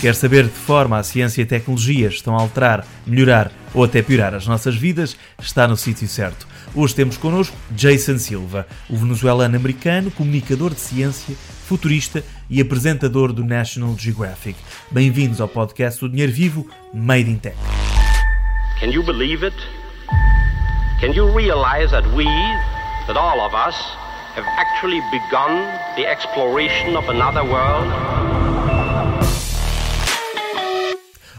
Quer saber de forma a ciência e a tecnologia estão a alterar, melhorar ou até piorar as nossas vidas? Está no sítio certo. Hoje temos connosco Jason Silva, o venezuelano-americano, comunicador de ciência, futurista e apresentador do National Geographic. Bem-vindos ao podcast do Dinheiro Vivo, Made in Tech. Can you believe it? Can you realize that we, that all of us, have actually begun the exploration of another world?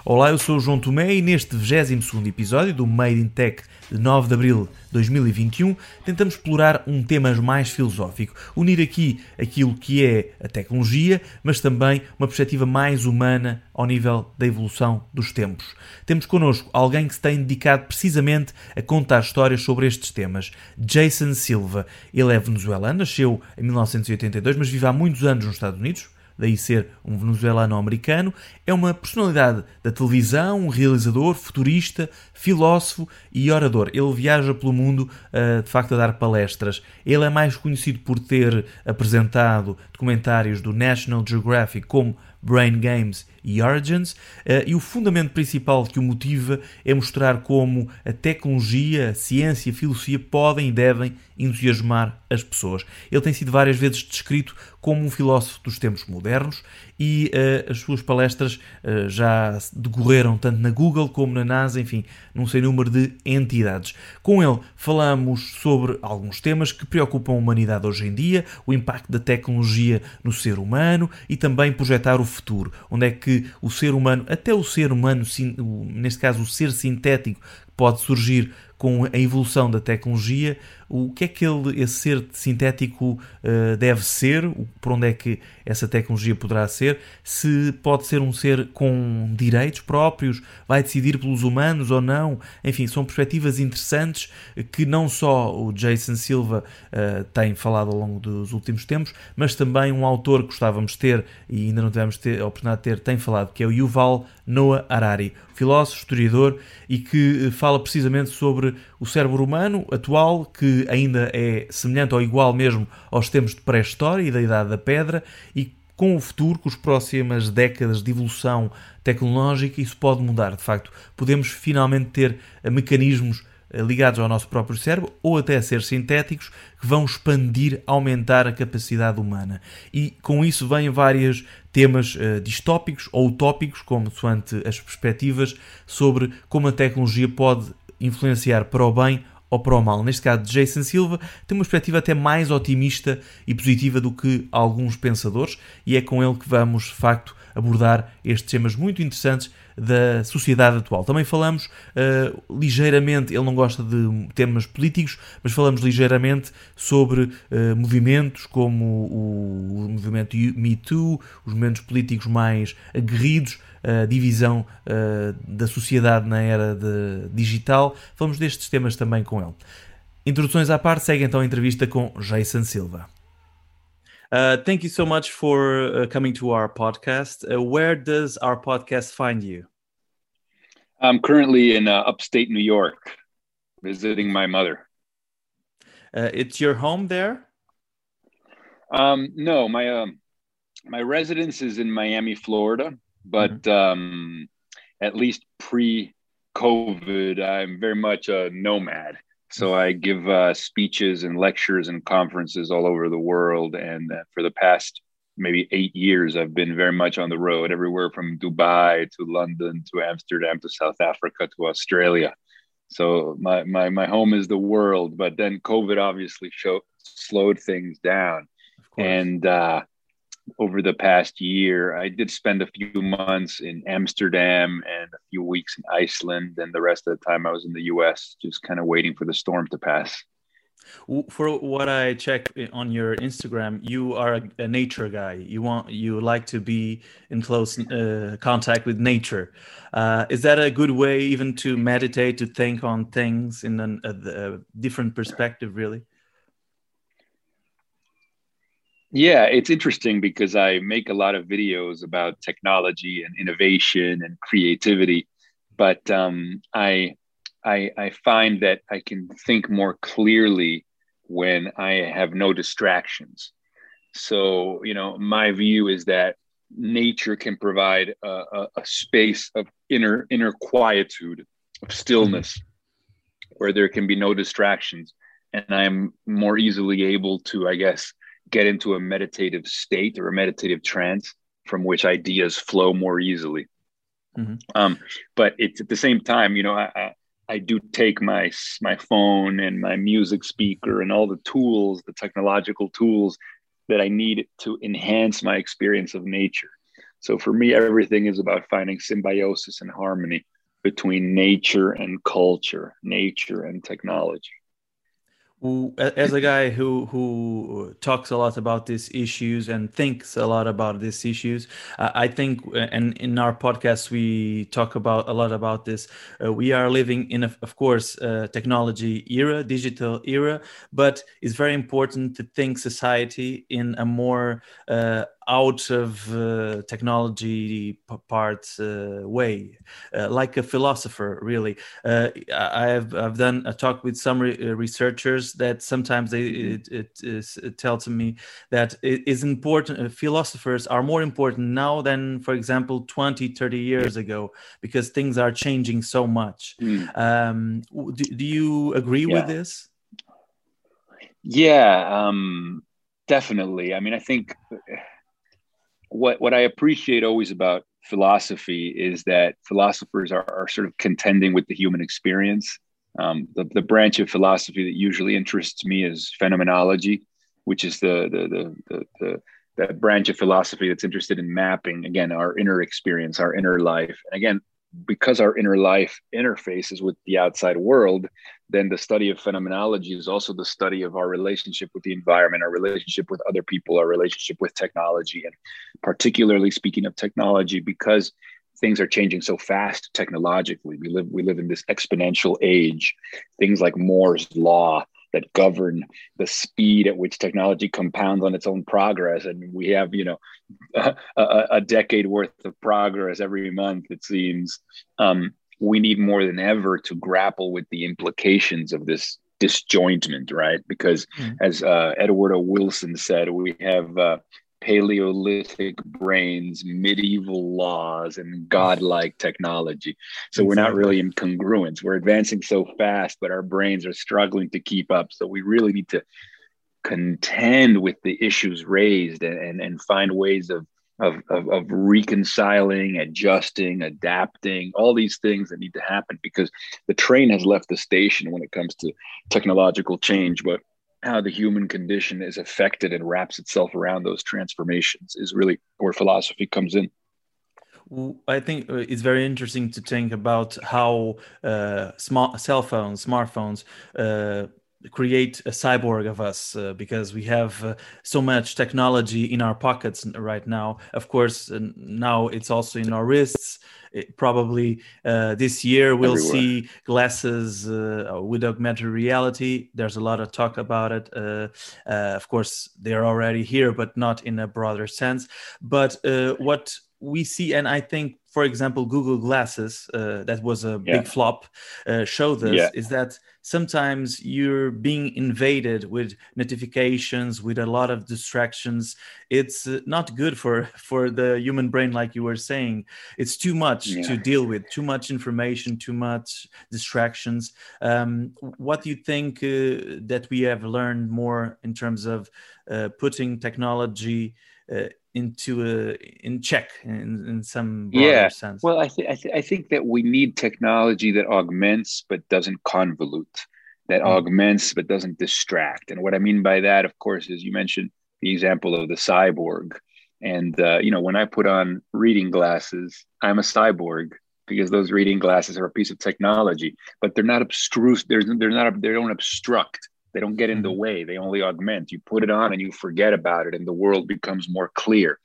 Olá, eu sou o João Tomé e neste 22º episódio do Made in Tech de 9 de Abril de 2021 tentamos explorar um tema mais filosófico, unir aqui aquilo que é a tecnologia, mas também uma perspectiva mais humana ao nível da evolução dos tempos. Temos connosco alguém que se tem dedicado precisamente a contar histórias sobre estes temas, Jason Silva. Ele é venezuelano, nasceu em 1982, mas vive há muitos anos nos Estados Unidos daí ser um venezuelano-americano, é uma personalidade da televisão, um realizador, futurista, filósofo e orador. Ele viaja pelo mundo, uh, de facto, a dar palestras. Ele é mais conhecido por ter apresentado documentários do National Geographic como Brain Games e Origins, uh, e o fundamento principal que o motiva é mostrar como a tecnologia, a ciência, a filosofia podem e devem entusiasmar as pessoas. Ele tem sido várias vezes descrito como um filósofo dos tempos modernos e uh, as suas palestras uh, já decorreram tanto na Google como na NASA, enfim, num sem número de entidades. Com ele falamos sobre alguns temas que preocupam a humanidade hoje em dia, o impacto da tecnologia no ser humano e também projetar o futuro, onde é que o ser humano, até o ser humano, neste caso o ser sintético, pode surgir com a evolução da tecnologia, o que é que ele, esse ser sintético uh, deve ser, por onde é que essa tecnologia poderá ser, se pode ser um ser com direitos próprios, vai decidir pelos humanos ou não, enfim, são perspectivas interessantes que não só o Jason Silva uh, tem falado ao longo dos últimos tempos, mas também um autor que gostávamos de ter e ainda não tivemos ter, a oportunidade de ter, tem falado, que é o Yuval Noah Harari, filósofo, historiador e que eh, fala precisamente sobre o cérebro humano atual, que ainda é semelhante ou igual mesmo aos tempos de pré-história e da Idade da Pedra, e com o futuro, com as próximas décadas de evolução tecnológica, isso pode mudar. De facto, podemos finalmente ter eh, mecanismos eh, ligados ao nosso próprio cérebro ou até ser sintéticos que vão expandir, aumentar a capacidade humana. E com isso vêm vários temas uh, distópicos ou utópicos, como soante as perspectivas sobre como a tecnologia pode influenciar para o bem ou para o mal. Neste caso, Jason Silva tem uma perspectiva até mais otimista e positiva do que alguns pensadores, e é com ele que vamos, de facto, abordar estes temas muito interessantes da sociedade atual. Também falamos uh, ligeiramente, ele não gosta de temas políticos, mas falamos ligeiramente sobre uh, movimentos como o, o movimento Me Too, os movimentos políticos mais aguerridos, a divisão uh, da sociedade na era digital. Falamos destes temas também com ele. Introduções à parte, segue então a entrevista com Jason Silva. Uh, thank you so much for uh, coming to our podcast. Uh, where does our podcast find you? I'm currently in uh, upstate New York visiting my mother. Uh, it's your home there? Um, no, my um, my residence is in Miami, Florida, but mm-hmm. um, at least pre-COVID, I'm very much a nomad. So I give uh, speeches and lectures and conferences all over the world. And uh, for the past maybe eight years, I've been very much on the road, everywhere from Dubai to London to Amsterdam to South Africa to Australia. So my my my home is the world. But then COVID obviously showed slowed things down, and uh, over the past year. I did spend a few months in Amsterdam and a few weeks in Iceland, and the rest of the time I was in the US, just kind of waiting for the storm to pass. For what I check on your Instagram, you are a, a nature guy. You want you like to be in close uh, contact with nature. Uh, is that a good way, even to meditate, to think on things in an, a, a different perspective? Really. Yeah, it's interesting because I make a lot of videos about technology and innovation and creativity, but um, I, I I find that I can think more clearly when I have no distractions. So you know, my view is that nature can provide a, a, a, space of inner inner quietude, of stillness, mm-hmm. where there can be no distractions, and I'm more easily able to, I guess, get into a meditative state or a meditative trance from which ideas flow more easily. Mm-hmm. Um, but it's at the same time, you know, I, I, I do take my my phone and my music speaker and all the tools, the technological tools that I need to enhance my experience of nature. So for me, everything is about finding symbiosis and harmony between nature and culture, nature and technology as a guy who who talks a lot about these issues and thinks a lot about these issues uh, i think uh, and in our podcast we talk about a lot about this. Uh, we are living in a, of course uh, technology era digital era but it's very important to think society in a more uh, out of uh, technology part uh, way, uh, like a philosopher. Really, uh, I have I've done a talk with some re- uh, researchers that sometimes they it, it, it tells me that it is important. Uh, philosophers are more important now than, for example, 20, 30 years ago, because things are changing so much. Mm. Um, do, do, you agree yeah. with this? Yeah, um, definitely. I mean, I think what what I appreciate always about philosophy is that philosophers are, are sort of contending with the human experience. Um, the, the branch of philosophy that usually interests me is phenomenology, which is the the the, the, the branch of philosophy that's interested in mapping again our inner experience, our inner life. And again, because our inner life interfaces with the outside world, then the study of phenomenology is also the study of our relationship with the environment, our relationship with other people, our relationship with technology. And particularly speaking of technology, because things are changing so fast technologically, we live we live in this exponential age. Things like Moore's law that govern the speed at which technology compounds on its own progress. And we have, you know, a, a, decade worth of progress every month, it seems. Um, we need more than ever to grapple with the implications of this disjointment, right? Because mm-hmm. as uh, Edward O. Wilson said, we have uh, Paleolithic brains, medieval laws, and godlike technology. So we're not really in congruence. We're advancing so fast, but our brains are struggling to keep up. So we really need to contend with the issues raised and, and, and find ways of, of, of, of reconciling, adjusting, adapting, all these things that need to happen because the train has left the station when it comes to technological change. But how the human condition is affected and wraps itself around those transformations is really where philosophy comes in. I think uh, it's very interesting to think about how uh, small cell phones, smartphones, uh, create a cyborg of us uh, because we have uh, so much technology in our pockets right now. Of course, now it's also in our wrists. It probably uh, this year we'll Everywhere. see glasses uh, with augmented reality. There's a lot of talk about it. Uh, uh, of course, they're already here, but not in a broader sense. But what we see, and I think for example, Google Glasses, uh, that was a yeah. big flop, uh, showed us yeah. is that sometimes you're being invaded with notifications, with a lot of distractions. It's uh, not good for for the human brain, like you were saying. It's too much yeah. to deal with, too much information, too much distractions. Um, what do you think uh, that we have learned more in terms of uh, putting technology? Uh, into a in check in, in some yeah. sense. Well I, th- I, th- I think that we need technology that augments but doesn't convolute that mm. augments but doesn't distract. And what i mean by that of course is you mentioned the example of the cyborg. And uh, you know when i put on reading glasses i'm a cyborg because those reading glasses are a piece of technology but they're not obstruse they're, they're not they don't obstruct they don't get in the mm-hmm. way, they only augment. You put it on and you forget about it, and the world becomes more clear.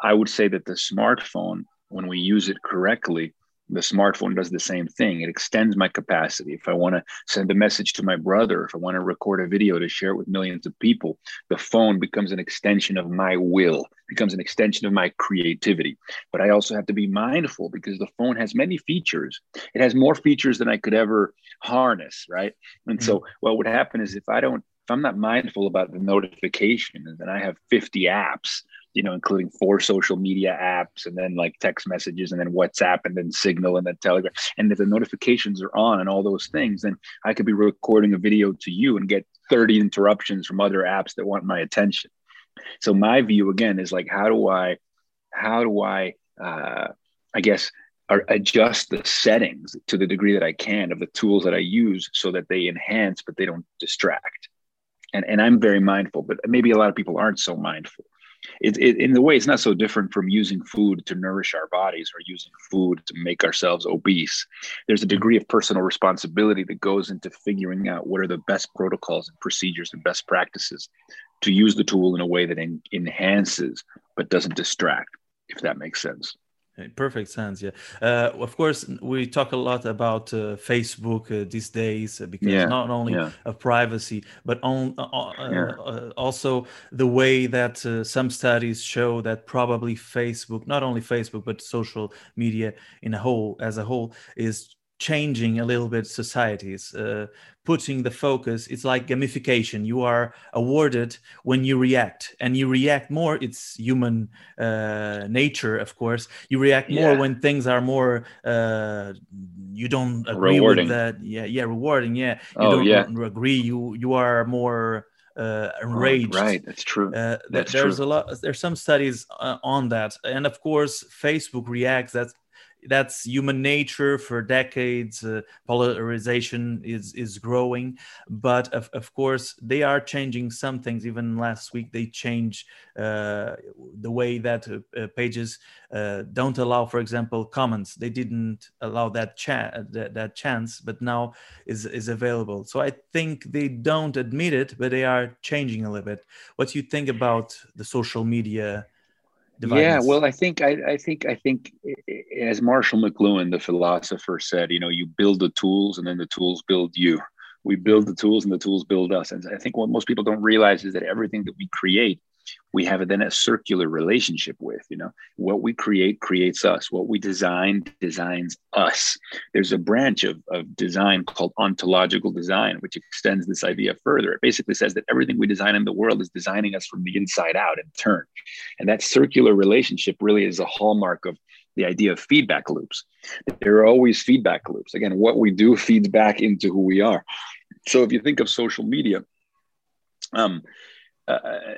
I would say that the smartphone, when we use it correctly, the smartphone does the same thing. It extends my capacity. If I want to send a message to my brother, if I want to record a video to share it with millions of people, the phone becomes an extension of my will, becomes an extension of my creativity. But I also have to be mindful because the phone has many features. It has more features than I could ever harness, right? And mm-hmm. so what would happen is if I don't if I'm not mindful about the notification and then I have 50 apps you know, including four social media apps and then like text messages and then WhatsApp and then Signal and then Telegram. And if the notifications are on and all those things, then I could be recording a video to you and get 30 interruptions from other apps that want my attention. So my view again is like, how do I, how do I, uh, I guess, adjust the settings to the degree that I can of the tools that I use so that they enhance, but they don't distract. And, and I'm very mindful, but maybe a lot of people aren't so mindful. It, it, in the way, it's not so different from using food to nourish our bodies or using food to make ourselves obese. There's a degree of personal responsibility that goes into figuring out what are the best protocols and procedures and best practices to use the tool in a way that en- enhances but doesn't distract, if that makes sense. Perfect sense. Yeah. Uh, of course, we talk a lot about uh, Facebook uh, these days uh, because yeah. not only yeah. of privacy, but on uh, uh, yeah. also the way that some studies show that probably Facebook, not only Facebook, but social media in a whole, as a whole, is changing a little bit societies uh, putting the focus it's like gamification you are awarded when you react and you react more it's human uh, nature of course you react more yeah. when things are more uh, you don't agree rewarding. with that yeah yeah rewarding yeah you oh, don't yeah. agree you you are more uh, enraged. right, that's true. Uh, that's there's true. a lot. There's some studies uh, on that, and of course, Facebook reacts. That's that's human nature for decades uh, polarization is is growing. But of, of course they are changing some things. Even last week they changed uh, the way that uh, uh pages uh, don't allow for example comments. They didn't allow that, cha- that, that chance but now is is available. So i think they don't admit it but they are changing a little bit. What do you think about the social media yeah, well, I think I, I think I think eh, eh, as Marshall McLuhan, the philosopher, said, you know, you build the tools and then the tools build you. We build the tools and the tools build us. And I think what most people don't realize is that everything that we create we have then a circular relationship with you know? What we create creates us. What we design designs us. There's a branch of, of design called ontological design which extends this idea further. It basically says that everything we design in the world is designing us from the inside out in turn. And that circular relationship really is a hallmark of the idea of feedback loops. There are always feedback loops. Again what we do feeds back into who we are. So if you think of social media um, uh,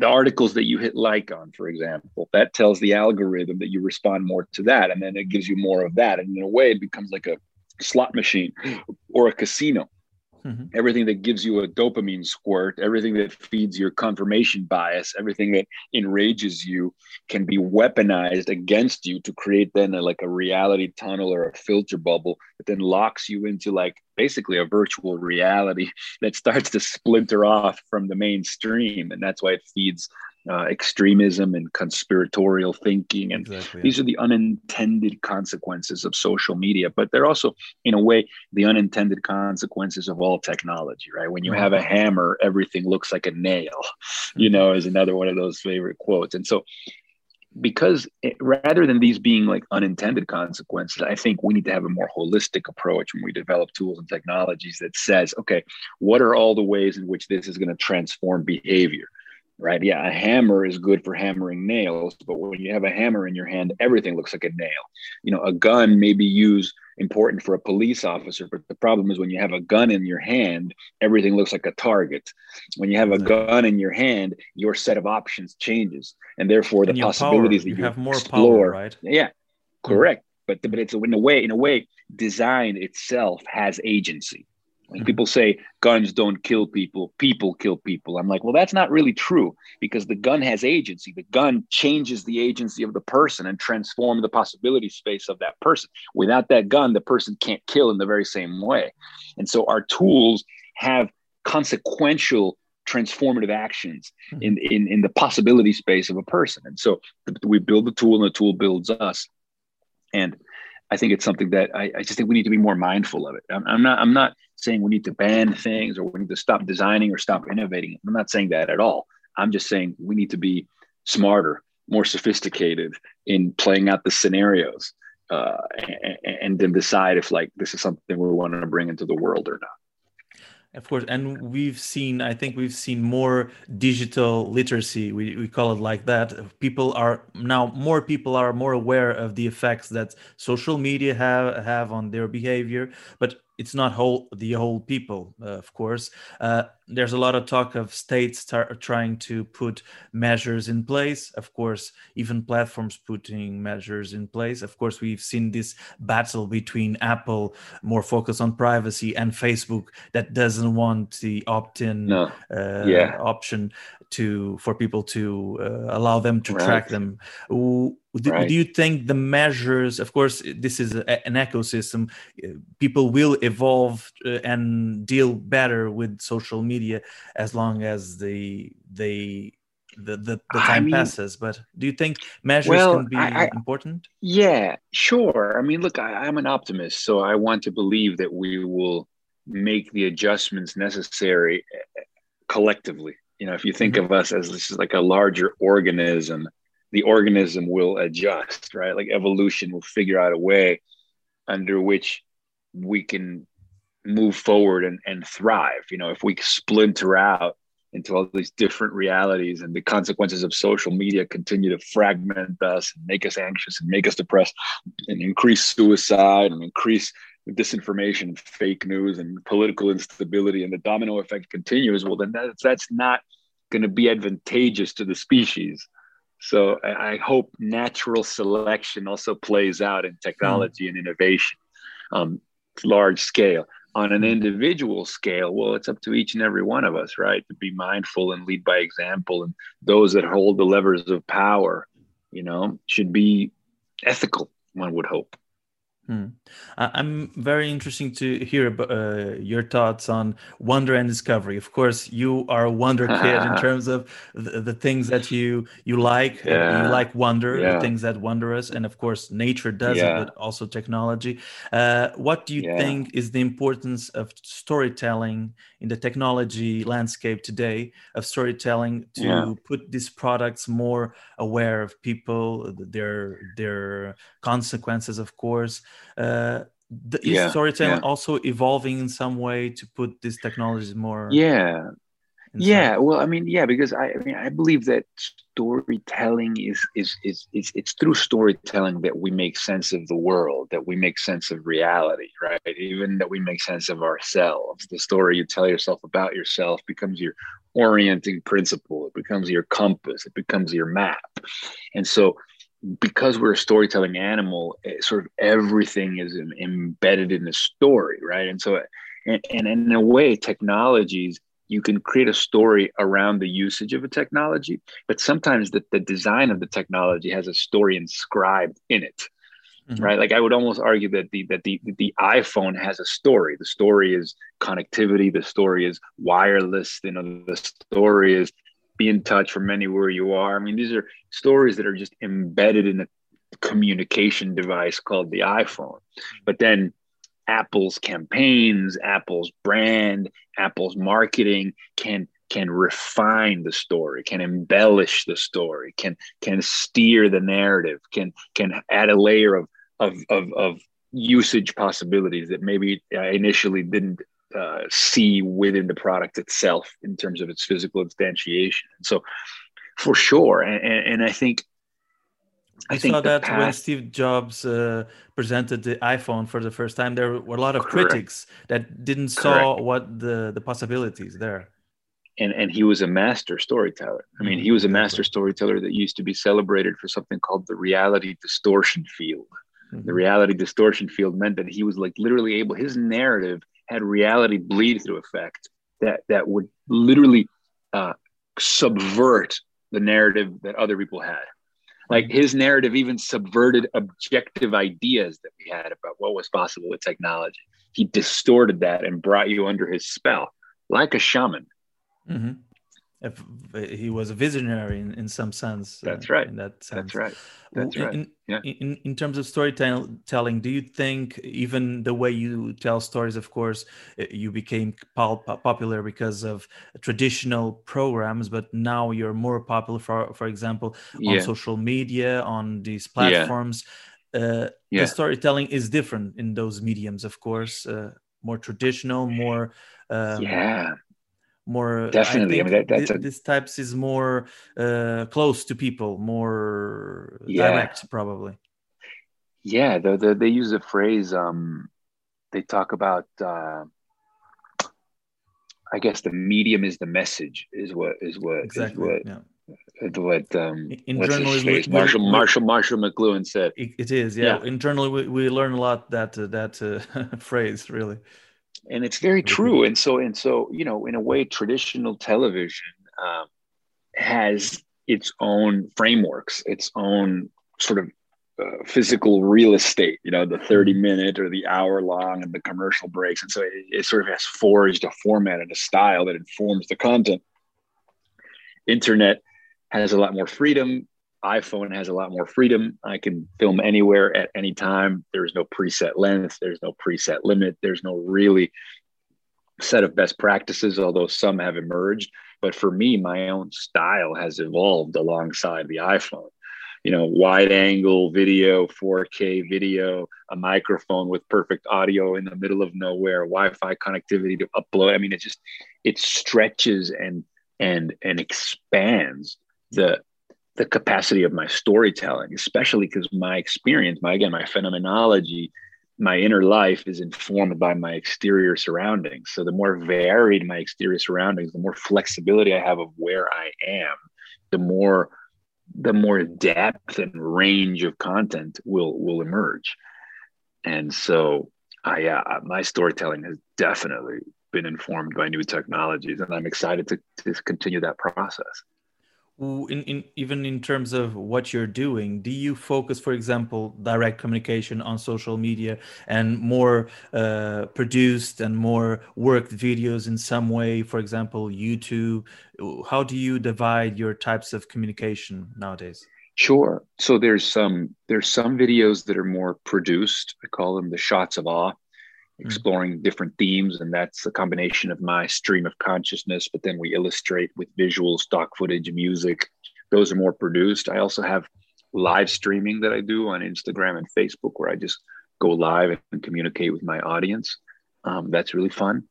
the articles that you hit like on, for example, that tells the algorithm that you respond more to that, and then it gives you more of that, and in a way, it becomes like a slot machine or a casino. Mm-hmm. Everything that gives you a dopamine squirt, everything that feeds your confirmation bias, everything that enrages you can be weaponized against you to create then a, like a reality tunnel or a filter bubble that then locks you into like basically a virtual reality that starts to splinter off from the mainstream. And that's why it feeds uh, extremism and conspiratorial thinking. And exactly, these are the unintended consequences of social media, but they're also, in a way, the unintended consequences of all technology, right? When you have a hammer, everything looks like a nail, you know, is another one of those favorite quotes. And so, because it, rather than these being like unintended consequences, I think we need to have a more holistic approach when we develop tools and technologies that says, okay, what are all the ways in which this is going to transform behavior? Right? Yeah, a hammer is good for hammering nails, but when you have a hammer in your hand, everything looks like a nail. You know, a gun may be used important for a police officer, but the problem is when you have a gun in your hand, everything looks like a target. When you have a gun in your hand, your set of options changes, and therefore the possibilities power. that you, have more explore, power, right? Yeah, correct. Mm-hmm. But but it's in a way, in a way, design itself has agency when people say guns don't kill people, people kill people. I'm like, well, that's not really true because the gun has agency. The gun changes the agency of the person and transform the possibility space of that person. Without that gun, the person can't kill in the very same way. And so our tools have consequential transformative actions hmm. in, in, in the possibility space of a person. And so we build the tool and the tool builds us. And I think it's something that I, I, just think we need to be more mindful of it. I'm, I'm, not I'm not saying we need to ban things or we need to stop designing or stop innovating. I'm not saying that at all. I'm just saying we need to be smarter, more sophisticated in playing out the scenarios, uh, and, and then decide if like this is something we want to bring into the world or not. Of course, and we've seen, I think we've seen more digital literacy. We, we call it like that. People are now more people are more aware of the effects that social media have have on their behavior. But it's not whole the whole people uh, of course uh, there's a lot of talk of states tar- trying to put measures in place of course even platforms putting measures in place of course we've seen this battle between apple more focused on privacy and facebook that doesn't want the opt-in No. uh, Yeah. option to for people to uh, allow them to Right. track them do, Right. do you think the measures of course this is a, an ecosystem uh, people will evolve uh, and deal better with social media as long as the they the the, the I time mean- passes but do you think measures Well, can be I- I- important Yeah, sure. I mean, look, I, I'm an optimist, so I want to believe that we will make the adjustments necessary eh, collectively. You know, if you think of us as this is like a larger organism, the organism will adjust, right? Like evolution will figure out a way under which we can move forward and, and thrive. You know, if we splinter out into all these different realities and the consequences of social media continue to fragment us and make us anxious and make us depressed and increase suicide and increase disinformation and fake news and political instability and the domino effect continues well then that's that's not going to be advantageous to the species. So I, I hope natural selection also plays out in technology and innovation um, large scale on an hmm. individual scale well it's up to each and every one of us right to be mindful and lead by example and those that hold the levers of power you know should be ethical one would hope Hmm. I'm very interesting to hear uh, your thoughts on wonder and discovery. Of course, you are a wonder kid in terms of the, the things that you you like. Yeah. You like wonder, the things that wonder us, and of course, nature does Yeah. it, but also technology. Uh, what do you Yeah. think is the importance of storytelling in the technology landscape today? Of storytelling to Yeah. put these products more aware of people, their their consequences, of course. Uh, the, is Yeah, storytelling yeah. also evolving in some way to put these technologies more? yeah. yeah well i mean yeah because i, I mean i believe that storytelling is, is is is it's through storytelling that we make sense of the world that we make sense of reality right? Even that we make sense of ourselves. The story you tell yourself about yourself becomes your orienting principle. It becomes your compass. It becomes your map. And so because we're a storytelling animal eh, sort of everything is em- embedded in the story right and so and, and in a way technologies you can create a story around the usage of a technology, but sometimes the, the design of the technology has a story inscribed in it. Mhm. Right. Like I would almost argue that the that the the iPhone has a story. The story is connectivity, the story is wireless, you know, the story is be in touch from anywhere you are. I mean, these are stories that are just embedded in a communication device called the iPhone. But then Apple's campaigns, Apple's brand, Apple's marketing can can refine the story, can embellish the story, can can steer the narrative, can can add a layer of of of, of usage possibilities that maybe uh, initially didn't uh, see within the product itself in terms of its physical instantiation. And so, for sure, and, and, I think I, think saw that when Steve Jobs uh, presented the iPhone for the first time. There were a lot of Correct. critics that didn't saw what the the possibilities there. and and he was a master storyteller. I mean, he was a master storyteller that used to be celebrated for something called the reality distortion field. The Mhm. reality distortion field meant that he was like literally able. His narrative had reality bleed through effect that that would literally uh, subvert the narrative that other people had. Like his narrative even subverted objective ideas that we had about what was possible with technology. He distorted that and brought you under his spell, like a shaman. Mhm. If, he was a visionary in, in some sense. uh, That's right. In that sense. That's right. That's right. In, Yeah. in, in terms of storytelling, do you think even the way you tell stories, of course, uh, you became popular because of traditional programs, but now you're more popular, for, for example, on Yeah. social media, on these platforms. Uh, Yeah. The storytelling is different in those mediums, of course, uh, more traditional, more Um, yeah. More definitely. I, I mean, that, that's this, a... this types is more uh, close to people, more yeah. direct, probably. Yeah, the, the, they use a phrase. Um, they talk about. Uh, I guess the medium is the message. Is what is what exactly. Is what, yeah what um in journalism Marshall we, Marshall Marshall McLuhan said. It, it is, yeah. yeah. Internally, we, we learn a lot that uh, that uh, phrase really, and it's very true. And so and so, you know, in a way, traditional television um, has its own frameworks, its own sort of uh, physical real estate. You know, the mm-hmm. minute or the hour long, and the commercial breaks, and so it, it sort of has forged a format and a style that informs the content. Internet has a lot more freedom. iPhone has a lot more freedom. I can film anywhere at any time. There's no preset length, there's no preset limit, there's no really set of best practices, although some have emerged. But for me, my own style has evolved alongside the iPhone. You know, wide angle video, 4K video, a microphone with perfect audio in the middle of nowhere, Wi-Fi connectivity to upload. I mean, it just it stretches and and and expands the the capacity of my storytelling, especially because my experience, my again, my phenomenology, my inner life is informed by my exterior surroundings. So the more varied my exterior surroundings, the more flexibility I have of where I am, the more the more depth and range of content will will emerge. And so I uh, my storytelling has definitely been informed by new technologies and I'm excited to, to continue that process in, in even in terms of what you're doing do you focus for example direct communication on social media and more uh, produced and more worked videos in some way for example youtube? How do you divide your types of communication nowadays? Sure. So there's some there's some videos that are more produced. I call them the shots of awe Mm-hmm. exploring different themes and that's a combination of my stream of consciousness but then we illustrate with visual stock footage music. Those are more produced. I also have live streaming that i do on instagram and facebook where i just go live and communicate with my audience. Um, that's really fun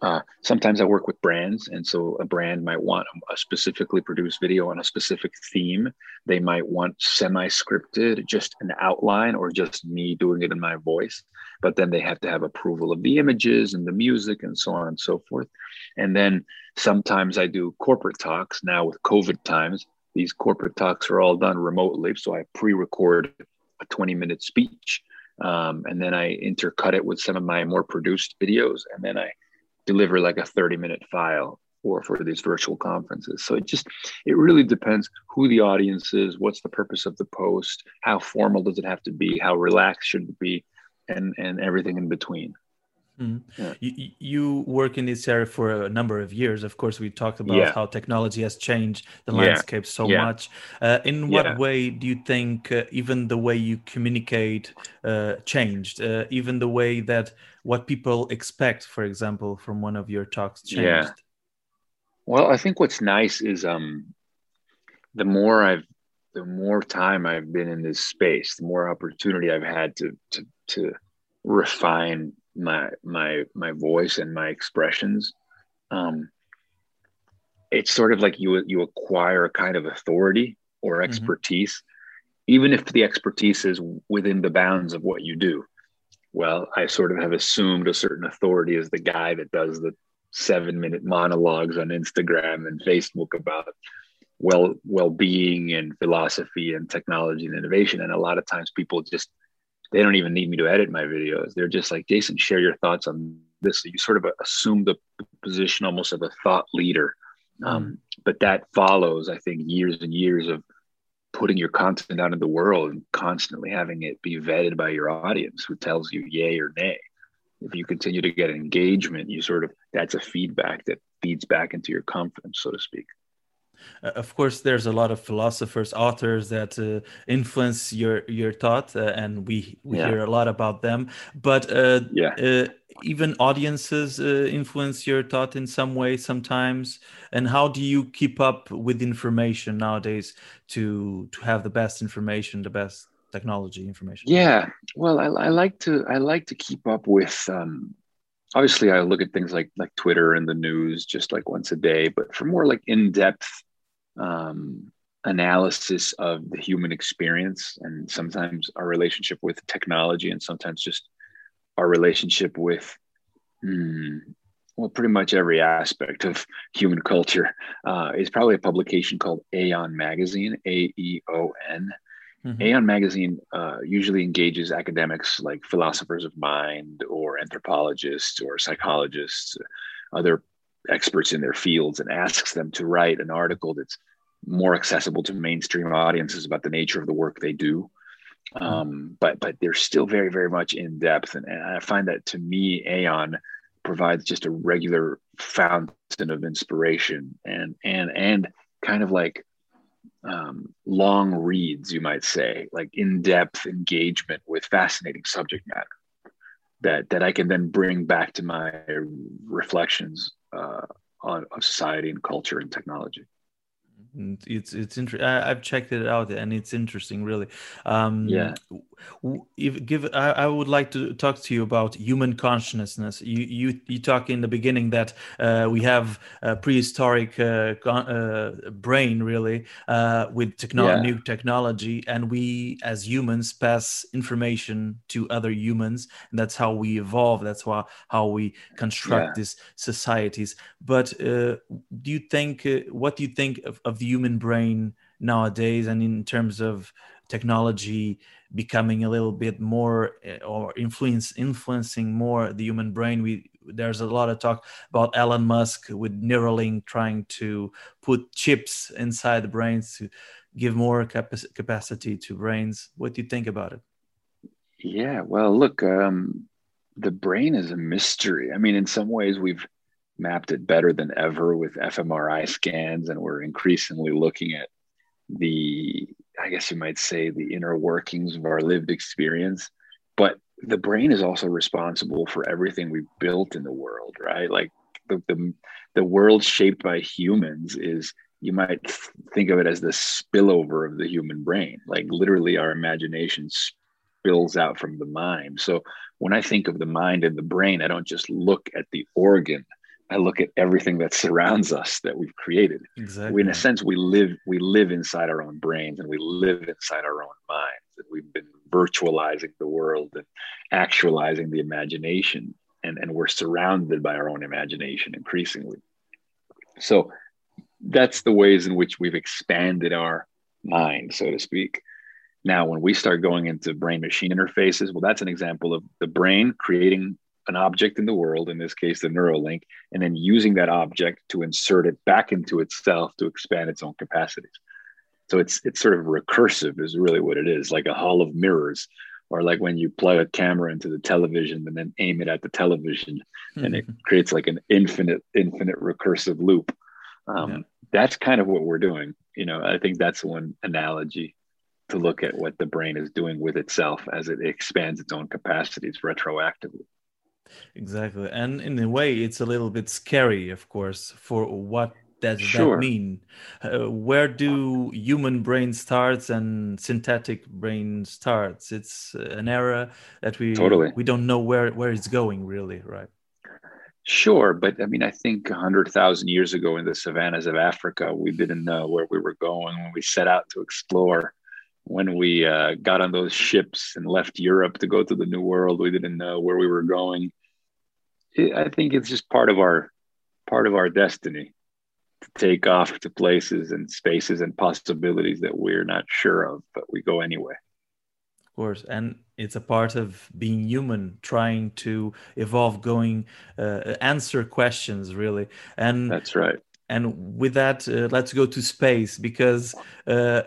uh, sometimes I work with brands, and so a brand might want a specifically produced video on a specific theme. They might want semi-scripted, just an outline, or just me doing it in my voice. But then they have to have approval of the images and the music and so on and so forth. And then sometimes I do corporate talks. Now with COVID times, these corporate talks are all done remotely, so I pre-record a 20-minute speech, um, and then I intercut it with some of my more produced videos, and then I deliver like a 30 minute file for for these virtual conferences. So it just it really depends who the audience is what's the purpose of the post how formal does it have to be how relaxed should it be and and everything in between mm. yeah. you, you work in this area for a number of years of course we talked about yeah. how technology has changed the landscape yeah. so much uh, in what way do you think uh, even the way you communicate uh, changed uh, even the way that what people expect, for example, from one of your talks changed? Yeah. Well, I think what's nice is um, the more I've the more time I've been in this space, the more opportunity I've had to to to refine my my my voice and my expressions. Um, it's sort of like you you acquire a kind of authority or mm-hmm. expertise, mm-hmm. even if the expertise is within the bounds of what you do well, I sort of have assumed a certain authority as the guy that does the seven minute monologues on Instagram and Facebook about well well-being and philosophy and technology and innovation and a lot of times people just they don't even need me to edit my videos. They're just like jason share your thoughts on this. So you sort of assume the position almost of a thought leader. Um, but that follows i think years and years of putting your content out in the world and constantly having it be vetted by your audience who tells you yay or nay. If you continue to get engagement you sort of that's a feedback that feeds back into your confidence so to speak of course there's a lot of philosophers authors that uh, influence your your thought uh, and we we yeah. hear a lot about them. But uh, yeah. uh, even audiences uh, influence your thought in some way sometimes. And how do you keep up with information nowadays to to have the best information the best technology information? Yeah. Well i, I like to i like to keep up with um, obviously I look at things like like Twitter and the news just like once a day, but for more like in depth um, analysis of the human experience and sometimes our relationship with technology and sometimes just our relationship with hmm, well pretty much every aspect of human culture uh, is probably a publication called aeon magazine a-e-o-n Mm-hmm. Aeon Magazine uh, usually engages academics like philosophers of mind or anthropologists or psychologists, other experts in their fields, and asks them to write an article that's more accessible to mainstream audiences about the nature of the work they do. Mm-hmm. Um, but but they're still very very much in depth, and, and I find that to me, Aeon provides just a regular fountain of inspiration and and and kind of like um, long reads, you might say, like in-depth engagement with fascinating subject matter that that I can then bring back to my reflections uh, on of society and culture and technology it's it's interesting i've checked it out and it's interesting really. Um yeah. if give I, I would like to talk to you about human consciousness. You you you talk in the beginning that uh, we have a prehistoric uh, uh, brain really uh, with techno- yeah. new technology and we as humans pass information to other humans. And that's how we evolve. That's how, how we construct yeah. these societies. But uh, do you think uh, what do you think of, of the human brain nowadays and in terms of technology becoming a little bit more eh, or influence influencing more the human brain we there's a lot of talk about Elon Musk with Neuralink trying to put chips inside the brains to give more cap- capacity to brains. What do you think about it? Yeah well look um, the brain is a mystery. I mean in some ways we've mapped it better than ever with fMRI scans, and we're increasingly looking at the, I guess you might say, the inner workings of our lived experience. But the brain is also responsible for everything we built in the world, right? Like the, the, the world shaped by humans is you might think of it as the spillover of the human brain like literally our imagination spills out from the mind so when i think of the mind and the brain i don't just look at the organ I look at everything that surrounds us that we've created. Exactly. We, in a sense, we live we live inside our own brains and we live inside our own minds. And we've been virtualizing the world and actualizing the imagination, and and we're surrounded by our own imagination increasingly. So that's the ways in which we've expanded our mind, so to speak. Now, when we start going into brain machine interfaces, well, that's an example of the brain creating an object in the world, in this case, the Neuralink, and then using that object to insert it back into itself to expand its own capacities. So it's it's sort of recursive, is really what it is, like a hall of mirrors, or like when you plug a camera into the television and then aim it at the television, mm-hmm. and it mm-hmm. creates like an infinite, infinite recursive loop. Um, yeah. That's kind of what we're doing. You know, I think that's one analogy to look at what the brain is doing with itself as it expands its own capacities retroactively. Exactly. And in a way, it's a little bit scary, of course, for what does sure. that mean? Uh, where do human brain starts and synthetic brain starts? It's an era that we totally. we don't know where where it's going really, right? Sure, but I mean, I think hundred thousand years ago in the savannas of Africa, we didn't know where we were going when we set out to explore. When we uh, got on those ships and left Europe to go to the New World, we didn't know where we were going I think it's just part of our part of our destiny to take off to places and spaces and possibilities that we're not sure of, but we go anyway. Of course, and it's a part of being human, trying to evolve, going uh, answer questions, really. And that's right. And with that, uh, let's go to space because uh,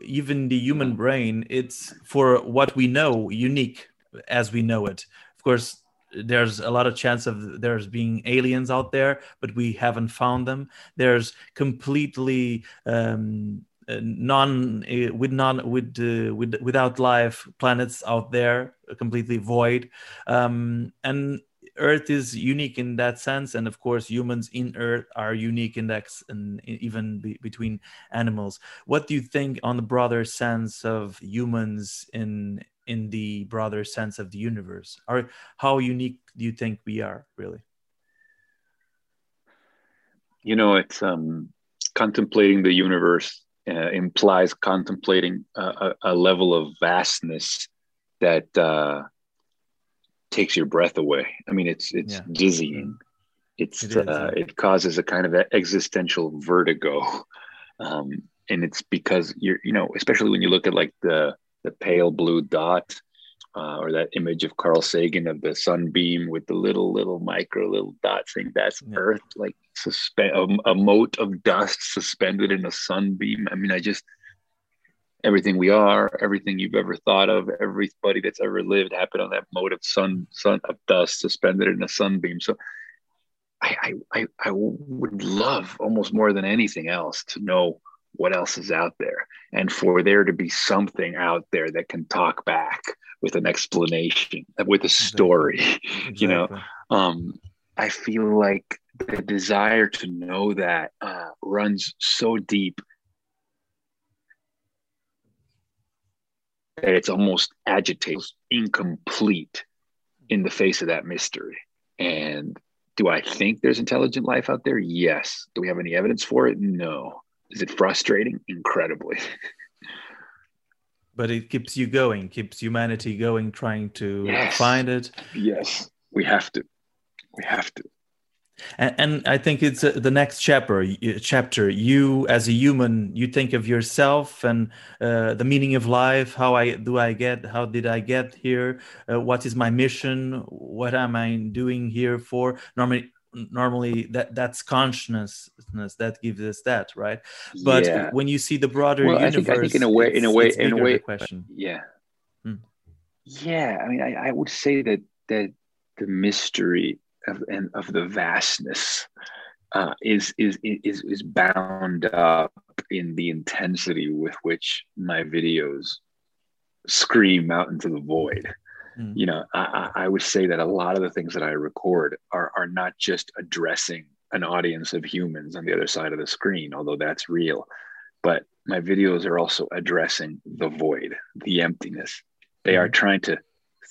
even the human brain, it's for what we know unique as we know it. Of course, there's a lot of chance of there's being aliens out there but we haven't found them. There's completely um, uh, non uh, with non with uh, with without life planets out there completely void. Um, and earth is unique in that sense and of course humans in earth are unique in that and even be, between animals. What do you think on the broader sense of humans in in the broader sense of the universe or how unique do you think we are really you know it's um contemplating the universe uh, implies contemplating a, a, level of vastness that uh, takes your breath away. I mean, it's it's yeah. dizzying. It's it, is, uh, yeah. it causes a kind of existential vertigo, um, and it's because you're you know especially when you look at like the the pale blue dot uh, or that image of Carl Sagan of the sunbeam with the little little micro little dot thing. That's yeah. Earth, like suspend a, a mote of dust suspended in a sunbeam. I mean, I just everything we are, everything you've ever thought of, everybody that's ever lived happened on that mote of sun sun of dust suspended in a sunbeam. So. I, I, I would love almost more than anything else to know what else is out there and for there to be something out there that can talk back with an explanation with a story exactly. you know? Um, i feel like the desire to know that uh, runs so deep that it's almost agitating incomplete in the face of that mystery. And do i think there's intelligent life out there? Yes. Do we have any evidence for it? No is it frustrating? Incredibly. but it keeps you going, keeps humanity going, trying to yes. find it. Yes, we have to. We have to. And, and I think it's uh, the next chapter. Chapter. You, as a human, you think of yourself and uh, the meaning of life. How I do I get? How did I get here? Uh, what is my mission? What am I doing here for? Normally, normally that that's consciousness that gives us that right but yeah. when you see the broader well, universe I think, I think in a way in a way in a way question yeah hmm. yeah i mean I, I would say that that the mystery of and of the vastness uh, is, is is is bound up in the intensity with which my videos scream out into the void Mm. You know, I, I would say that a lot of the things that I record are, are not just addressing an audience of humans on the other side of the screen, although that's real. But my videos are also addressing the void, the emptiness. They are mm. trying to,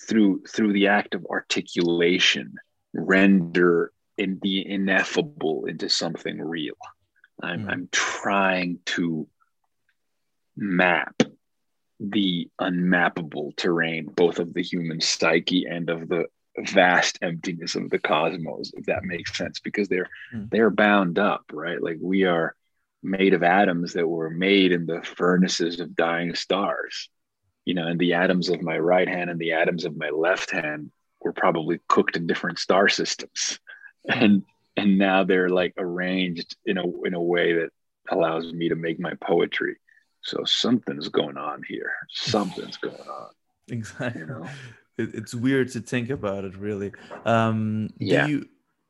through through the act of articulation, render in the ineffable into something real. I'm, mm. I'm trying to map the unmappable terrain, both of the human psyche and of the vast emptiness of the cosmos, if that makes sense, because they're mm. they're bound up, right? Like we are made of atoms that were made in the furnaces of dying stars. You know, and the atoms of my right hand and the atoms of my left hand were probably cooked in different star systems. Hmm. And and now they're like arranged in a in a way that allows me to make my poetry so something's going on here. Something's going on. Exactly. You know? it's weird to think about it, really. Um, yeah. You,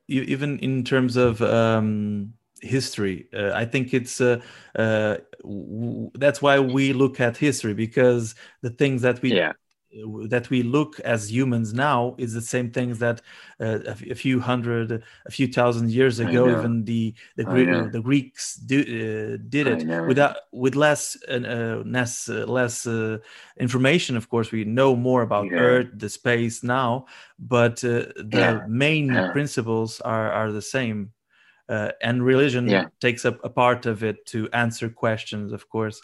you, even in terms of um, history, uh, I think it's uh, uh, w- that's why we look at history because the things that we yeah that we look as humans now is the same things that uh, a, few hundred, a few thousand years ago, even the the, Gre- the Greeks do, uh, did it without with less uh, less uh, less uh, information. Of course, we know more about yeah. Earth, the space now, but uh, the yeah. main yeah. principles are are the same. and religion takes up a part of it to answer questions. Of course,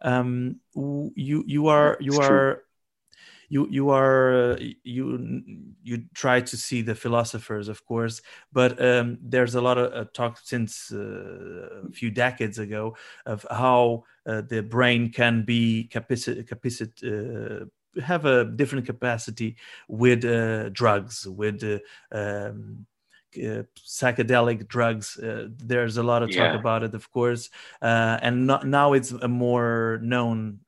um, you you are you it's are. You you are uh, you you try to see the philosophers of course but um, there's a lot of uh, talk since uh, a few decades ago of how uh, the brain can be capacity capacity uh, have a different capacity with uh, drugs with um, uh, psychedelic drugs. Uh, there's a lot of talk yeah. about it, of course, uh, and not, now it's a more known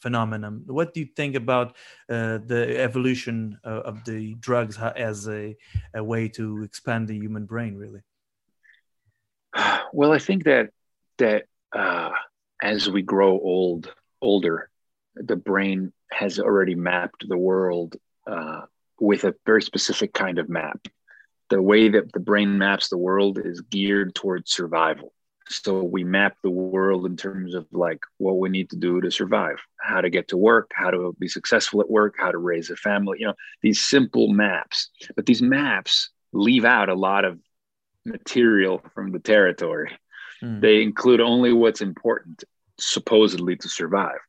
phenomenon. What do you think about uh, the evolution of, of the drugs as a, a, way to expand the human brain? Really. Well, I think that that uh, as we grow old, older, the brain has already mapped the world uh, with a very specific kind of map. The way that the brain maps the world is geared towards survival. So we map the world in terms of like what we need to do to survive how to get to work how to be successful at work how to raise a family you know these simple maps. But these maps leave out a lot of material from the territory. Mm. they include only what's important supposedly to survive.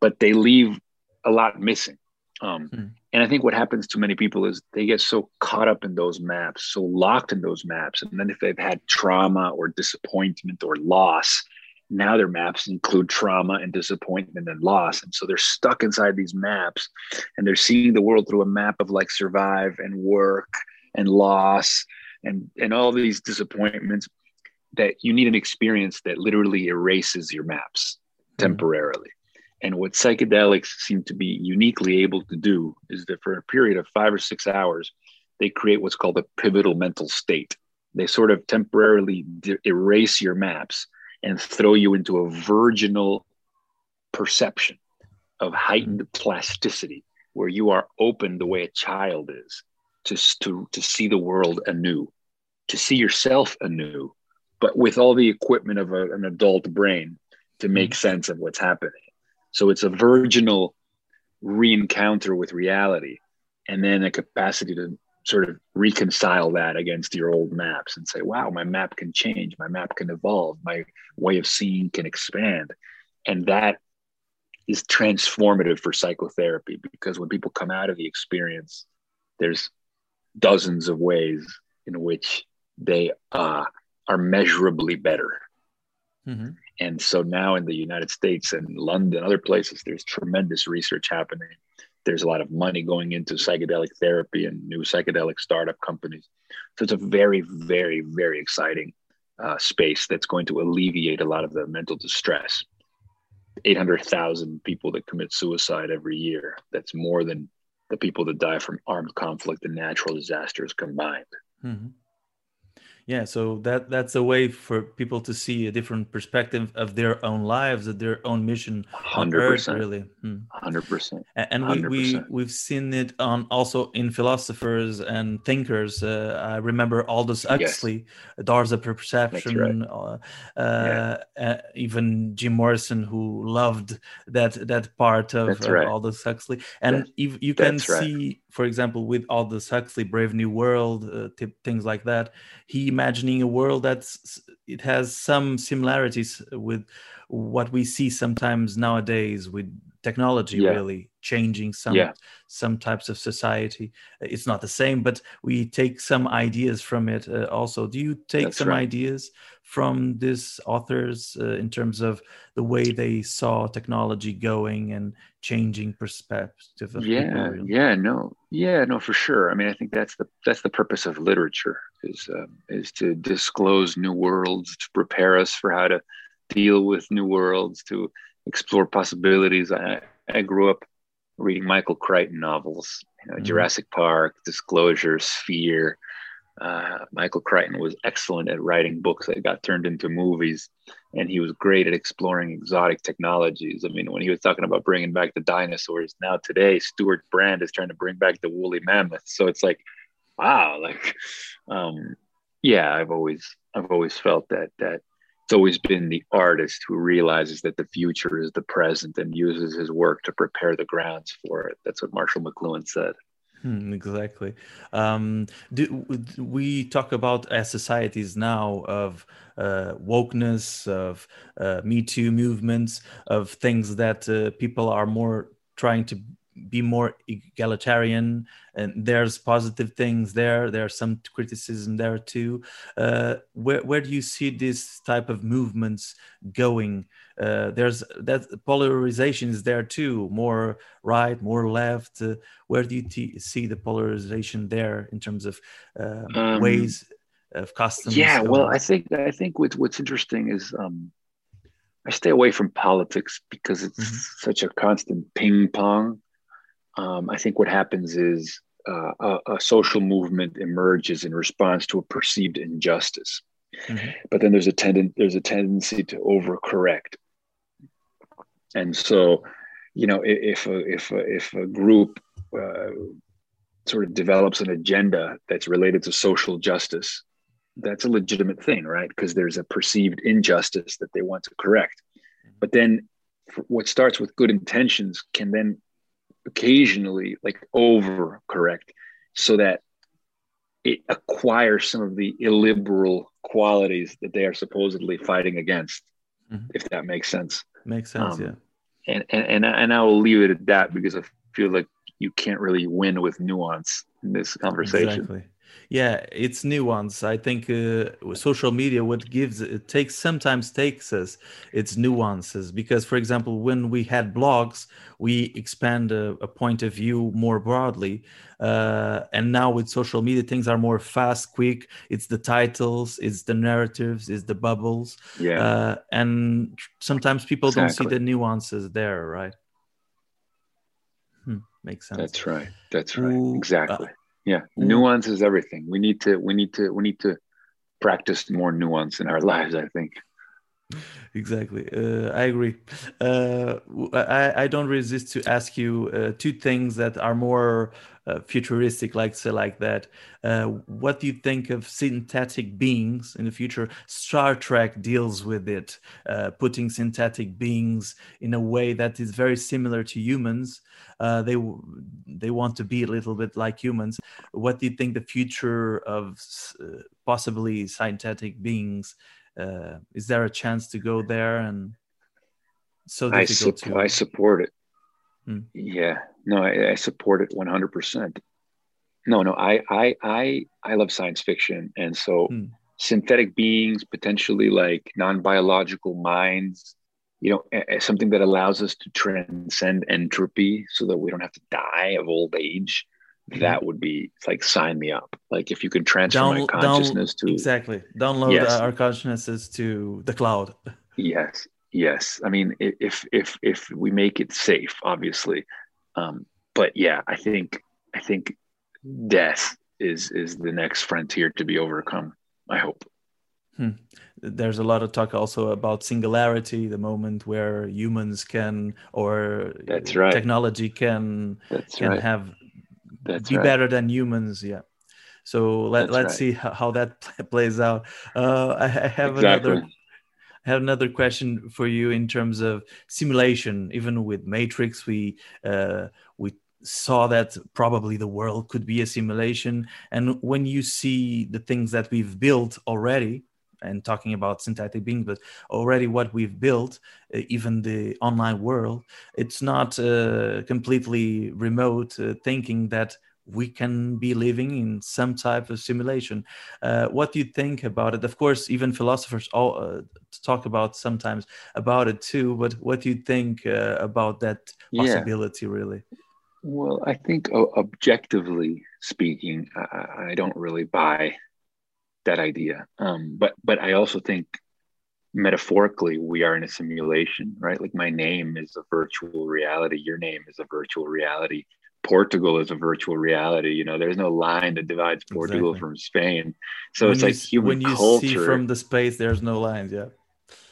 But they leave a lot missing um, mm. And I think what happens to many people is they get so caught up in those maps, so locked in those maps. And then if they've had trauma or disappointment or loss, now their maps include trauma and disappointment and loss. And so they're stuck inside these maps and they're seeing the world through a map of like survive and work and loss and, and all these disappointments that you need an experience that literally erases your maps mm-hmm. temporarily. And what psychedelics seem to be uniquely able to do is that for a period of five or six hours, they create what's called a pivotal mental state. They sort of temporarily de- erase your maps and throw you into a virginal perception of heightened plasticity, where you are open the way a child is to, to, to see the world anew, to see yourself anew, but with all the equipment of a, an adult brain to make mm-hmm. sense of what's happening. So it's a virginal re-encounter with reality, and then a capacity to sort of reconcile that against your old maps and say, wow, my map can change, my map can evolve, my way of seeing can expand. And that is transformative for psychotherapy because when people come out of the experience, there's dozens of ways in which they uh, are measurably better. Mm-hmm. And so now in the United States and London, other places, there's tremendous research happening. There's a lot of money going into psychedelic therapy and new psychedelic startup companies. So it's a very, very, very exciting uh, space that's going to alleviate a lot of the mental distress. 800,000 people that commit suicide every year. That's more than the people that die from armed conflict and natural disasters combined. Mm-hmm yeah so that that's a way for people to see a different perspective of their own lives of their own mission 100% Earth, really hmm. 100% and we, 100%. we we've seen it on also in philosophers and thinkers uh, i remember aldous huxley yes. doors of perception right. uh, yeah. uh, even jim morrison who loved that that part of right. aldous huxley and you, you can see for example, with Aldous Huxley, Brave New World, uh, things like that, he imagining a world that's it has some similarities with what we see sometimes nowadays with technology yeah. really changing some yeah. some types of society it's not the same but we take some ideas from it uh, also do you take That's some right. ideas from these authors uh, in terms of the way they saw technology going and changing perspective of yeah people? yeah no yeah no for sure i mean i think that's the that's the purpose of literature is um, is to disclose new worlds to prepare us for how to deal with new worlds to explore possibilities. I, I grew up reading Michael Crichton novels, you know, mm-hmm. Jurassic Park, Disclosure, Sphere. Uh, Michael Crichton was excellent at writing books that got turned into movies, and he was great at exploring exotic technologies. I mean, when he was talking about bringing back the dinosaurs, now today Stewart Brand is trying to bring back the woolly mammoth. So it's like, wow, like, um, yeah, I've always I've always felt that that it's always been the artist who realizes that the future is the present and uses his work to prepare the grounds for it. That's what Marshall McLuhan said. Hmm, exactly. Um, do, we talk about as societies now of uh, wokeness, of uh, Me Too movements, of things that uh, people are more trying to be more egalitarian and there's positive things there there's some criticism there too. Uh, where, where do you see this type of movements going? Uh, there's that polarization is there too more right more left. Uh, where do you see the polarization there in terms of uh, um, ways of customs yeah well i think i think what, what's interesting is um, I stay away from politics because it's mm-hmm. such a constant ping pong um, I think what happens is uh, a, a, social movement emerges in response to a perceived injustice, mm-hmm. but then there's a tendon there's a tendency to overcorrect, and so you know if a, if a, if a group uh, sort of develops an agenda that's related to social justice, that's a legitimate thing, right? Because there's a perceived injustice that they want to correct. But then what starts with good intentions can then occasionally like over correct so that it acquires some of the illiberal qualities that they are supposedly fighting against, mm-hmm. if that makes sense. Makes sense, um, yeah. And, and and and I will leave it at that because I feel like you can't really win with nuance in this conversation. Exactly yeah it's nuance i think uh, social media what gives it takes sometimes takes us its nuances. Because for example when we had blogs we expand a, a point of view more broadly uh, and now with social media things are more fast quick. It's the titles it's the narratives it's the bubbles yeah. uh, and sometimes people exactly. don't see the nuances there right? Hmm, makes sense. That's right. That's right. Ooh, exactly yeah mm. nuance is everything. We need to we need to we need to practice more nuance in our lives i think. Exactly. Uh, i agree. Uh, I, I don't resist to ask you uh, two things that are more uh, futuristic like say like that. Uh, what do you think of synthetic beings in the future? Star trek deals with it uh, putting synthetic beings in a way that is very similar to humans. They they want to be a little bit like humans. What do you think the future of possibly synthetic beings uh, is there a chance to go there and so difficult I, su- to... I support it hmm. yeah no I, I, support it 100% no no I, I i i love science fiction and so hmm. synthetic beings potentially like non-biological minds you know something that allows us to transcend entropy so that we don't have to die of old age that would be like sign me up. Like if you can transfer down, my consciousness down, to exactly download yes. our consciousnesses to the cloud. Yes, yes. I mean, if if if we make it safe, obviously, um, but yeah, I think I think death is is the next frontier to be overcome. I hope. Hmm. There's a lot of talk also about singularity, the moment where humans can or That's right. technology can That's can right. have that's be right. better than humans. Yeah. So let, let's right. see how, how, that plays out. Uh, I, I, have exactly. another I have another question for you in terms of simulation. Even with Matrix, we uh, we saw that probably the world could be a simulation. And when you see the things that we've built already, and talking about synthetic beings, but already what we've built, uh, even the online world, it's not uh, completely remote uh, thinking that we can be living in some type of simulation. Uh, what do you think about it? Of course, even philosophers all uh, talk about sometimes about it too. But what do you think uh, about that possibility, yeah. really? Well, I think objectively speaking, I, I don't really buy that idea. Um, but but I also think metaphorically we are in a simulation, right? Like my name is a virtual reality. Your name is a virtual reality. Portugal is a virtual reality. You know, there's no line that divides Portugal exactly. from Spain. So when it's like human when you culture. see from the space, there's no lines. Yeah.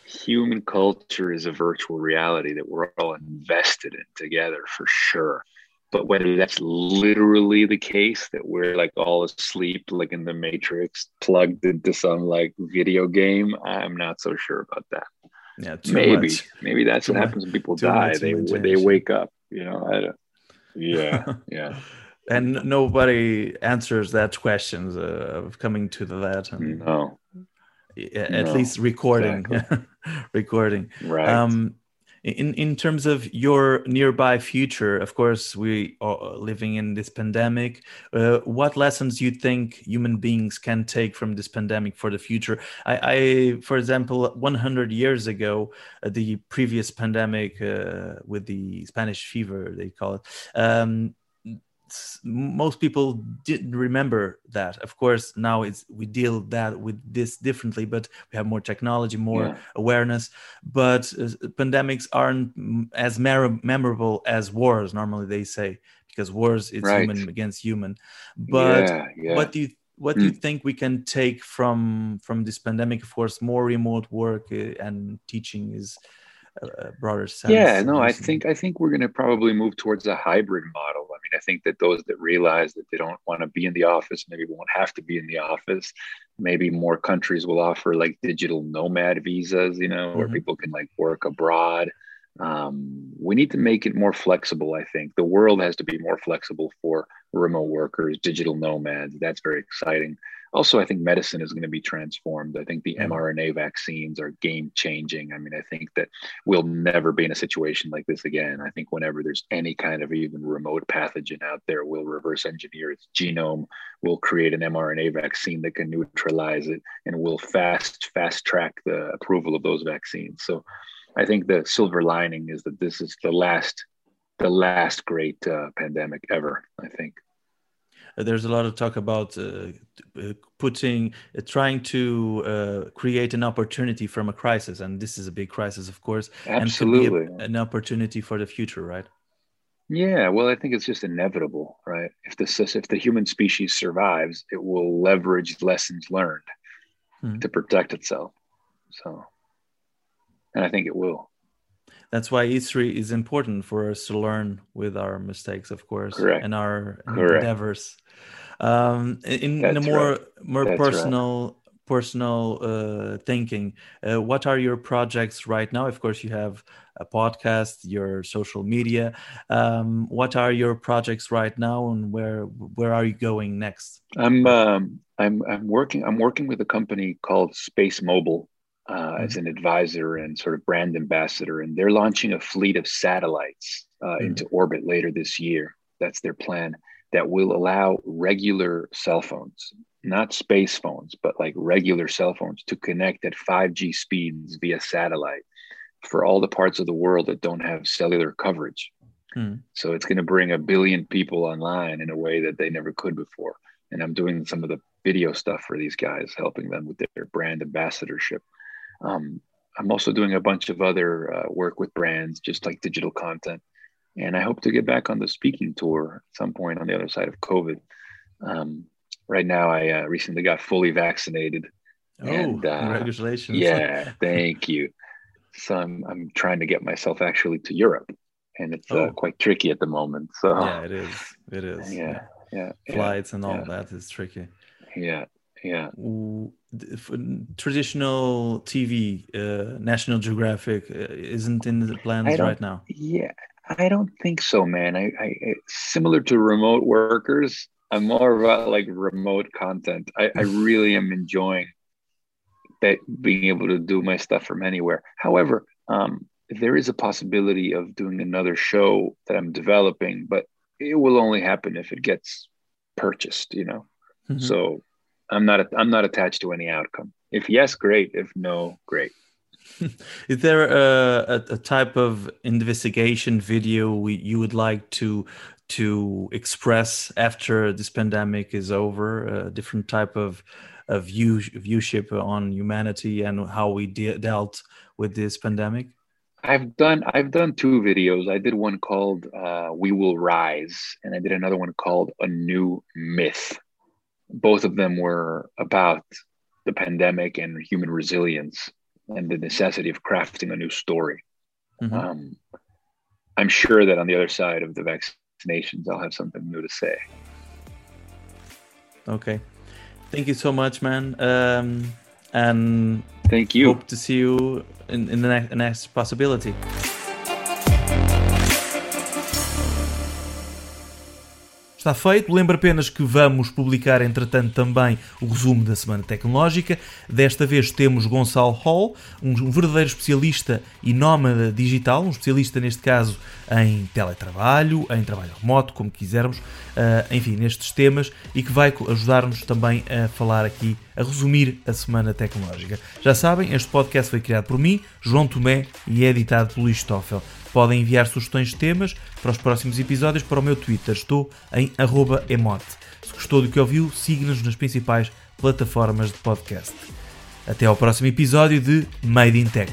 Human culture is a virtual reality that we're all invested in together for sure but whether that's literally the case that we're like all asleep like in the matrix plugged into some like video game i'm not so sure about that yeah maybe much. maybe that's too what happens when people die they they wake up you know yeah yeah. And nobody answers that questions uh, of coming to the that and no. at no, least recording. Exactly. recording. Right. Um in in terms of your nearby future of course we are living in this pandemic. Uh, what lessons you think human beings can take from this pandemic for the future? I, I for example 100 years ago uh, the previous pandemic uh, with the spanish fever they call it um, most people didn't remember that of course now it's we deal that with this differently but we have more technology more yeah. awareness but uh, pandemics aren't as mer- memorable as wars normally they say because wars it's right. human against human but yeah, yeah. what do you what mm. do you hmm. think we can take from from this pandemic of course more remote work uh, and teaching is a broader sense yeah no i think i think we're going to probably move towards a hybrid model i mean, I think that those that realize that they don't want to be in the office maybe won't have to be in the office. Maybe more countries will offer like digital nomad visas, you know, mm-hmm. where people can like work abroad. Um, we need to make it more flexible. I think the world has to be more flexible for remote workers, digital nomads. That's very exciting also, I think medicine is going to be transformed. I think the mRNA vaccines are game changing. I mean, I think that we'll never be in a situation like this again. I think whenever there's any kind of even remote pathogen out there, we'll reverse engineer its genome, we'll create an mRNA vaccine that can neutralize it, and we'll fast fast track the approval of those vaccines. So, I think the silver lining is that this is the last the last great uh, pandemic ever. I think. There's a lot of talk about uh, uh putting, uh, trying to uh, create an opportunity from a crisis, and this is a big crisis, of course, Absolutely. and a, an opportunity for the future, right? Yeah, well, I think it's just inevitable, right? If the if the human species survives, it will leverage lessons learned hmm. to protect itself. So, and I think it will that's why history is important for us to learn with our mistakes, of course, Correct. and our Correct. endeavors. Um, in, in, a more right. more That's personal right. personal uh, thinking, uh, what are your projects right now? Of course, you have a podcast, your social media. Um, what are your projects right now, and where where are you going next? I'm um, I'm I'm working I'm working with a company called SpaceMobile uh, mm-hmm. as an advisor and sort of brand ambassador, and they're launching a fleet of satellites uh, mm-hmm. into orbit later this year. That's their plan that will allow regular cell phones, not space phones, but like regular cell phones to connect at 5G speeds via satellite for all the parts of the world that don't have cellular coverage. Hmm. So it's going to bring a billion people online in a way that they never could before. And I'm doing some of the video stuff for these guys, helping them with their brand ambassadorship. Um, I'm also doing a bunch of other uh, work with brands, just like digital content and I hope to get back on the speaking tour at some point on the other side of COVID. Um, right now, I uh, recently got fully vaccinated. Oh, and, uh, congratulations! Yeah, thank you. So I'm I'm trying to get myself actually to Europe, and it's uh, oh. quite tricky at the moment. So yeah, it is. It is. Yeah, yeah. Flights and all yeah. that is tricky. Yeah, yeah. Traditional TV, uh, National Geographic, uh, isn't in the plans right now. Yeah, I don't think so, man. I, I similar to remote workers. I'm more about like remote content. I, I really am enjoying that being able to do my stuff from anywhere. However, um, there is a possibility of doing another show that I'm developing, but it will only happen if it gets purchased. You know, mm-hmm. so I'm not I'm not attached to any outcome. If yes, great. If no, great. Is there a, a, type of investigation video we, you would like to to express after this pandemic is over? A different type of, of view viewship on humanity and how we de dealt with this pandemic. I've done I've done two videos. I did one called uh, "We Will Rise" and I did another one called "A New Myth." Both of them were about the pandemic and human resilience and the necessity of crafting a new story. Mm-hmm. Um, I'm sure that on the other side of the vaccinations, I'll have something new to say. Okay. Thank you so much, man. Um, and thank you. Hope to see you in, in the next, next possibility. Está feito. Lembro apenas que vamos publicar, entretanto, também o resumo da Semana Tecnológica. Desta vez temos Gonçalo Hall, um verdadeiro especialista e nómada digital, um especialista, neste caso, em teletrabalho, em trabalho remoto, como quisermos, uh, enfim, nestes temas, e que vai ajudar-nos também a falar aqui, a resumir a Semana Tecnológica. Já sabem, este podcast foi criado por mim, João Tomé, e é editado pelo Luís Stoffel. Podem enviar sugestões de temas para os próximos episódios para o meu Twitter. Estou em emote. Se gostou do que ouviu, siga-nos nas principais plataformas de podcast. Até ao próximo episódio de Made in Tech.